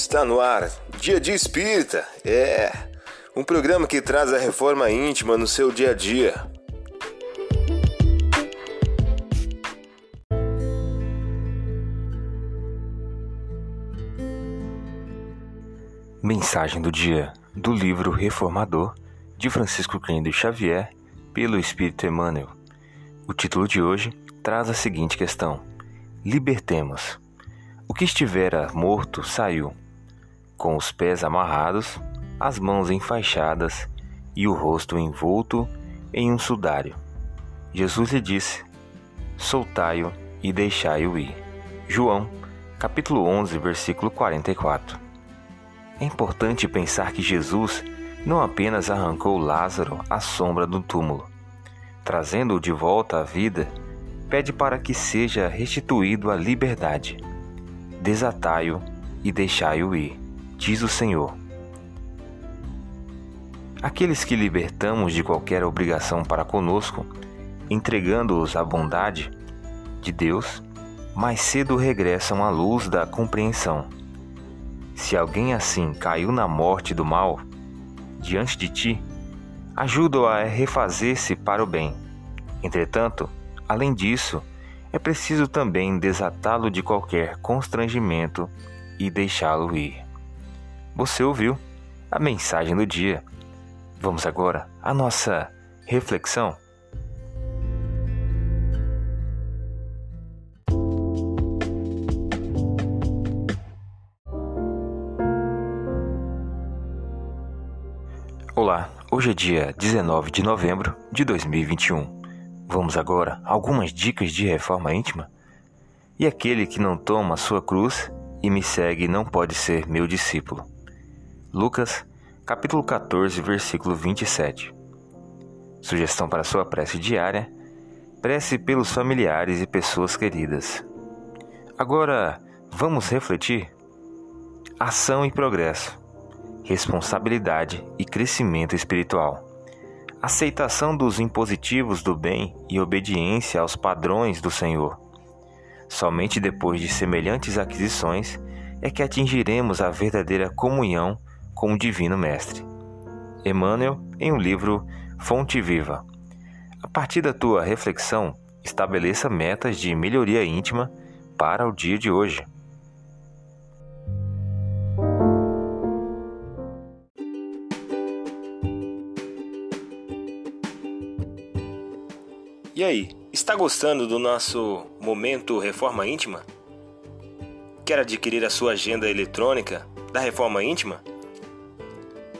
Está no ar, Dia de Espírita. É um programa que traz a reforma íntima no seu dia a dia. Mensagem do dia do livro Reformador de Francisco Cândido Xavier pelo Espírito Emmanuel. O título de hoje traz a seguinte questão: Libertemos. O que estivera morto saiu, com os pés amarrados, as mãos enfaixadas e o rosto envolto em um sudário. Jesus lhe disse: Soltai-o e deixai-o ir. João, capítulo 11, versículo 44. É importante pensar que Jesus não apenas arrancou Lázaro à sombra do túmulo, trazendo-o de volta à vida, pede para que seja restituído à liberdade desatai-o e deixai-o ir, diz o Senhor. Aqueles que libertamos de qualquer obrigação para conosco, entregando-os à bondade de Deus, mais cedo regressam à luz da compreensão. Se alguém assim caiu na morte do mal, diante de ti, ajuda-o a refazer-se para o bem. Entretanto, além disso, é preciso também desatá-lo de qualquer constrangimento e deixá-lo ir. Você ouviu a mensagem do dia. Vamos agora à nossa reflexão. Olá, hoje é dia 19 de novembro de 2021. Vamos agora a algumas dicas de reforma íntima? E aquele que não toma sua cruz e me segue não pode ser meu discípulo. Lucas, capítulo 14, versículo 27. Sugestão para sua prece diária: prece pelos familiares e pessoas queridas. Agora, vamos refletir? Ação e progresso, responsabilidade e crescimento espiritual aceitação dos impositivos do bem e obediência aos padrões do Senhor. Somente depois de semelhantes aquisições é que atingiremos a verdadeira comunhão com o Divino Mestre. Emmanuel, em um livro Fonte Viva. A partir da tua reflexão, estabeleça metas de melhoria íntima para o dia de hoje. E aí, está gostando do nosso momento Reforma Íntima? Quer adquirir a sua agenda eletrônica da Reforma Íntima?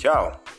Tchau!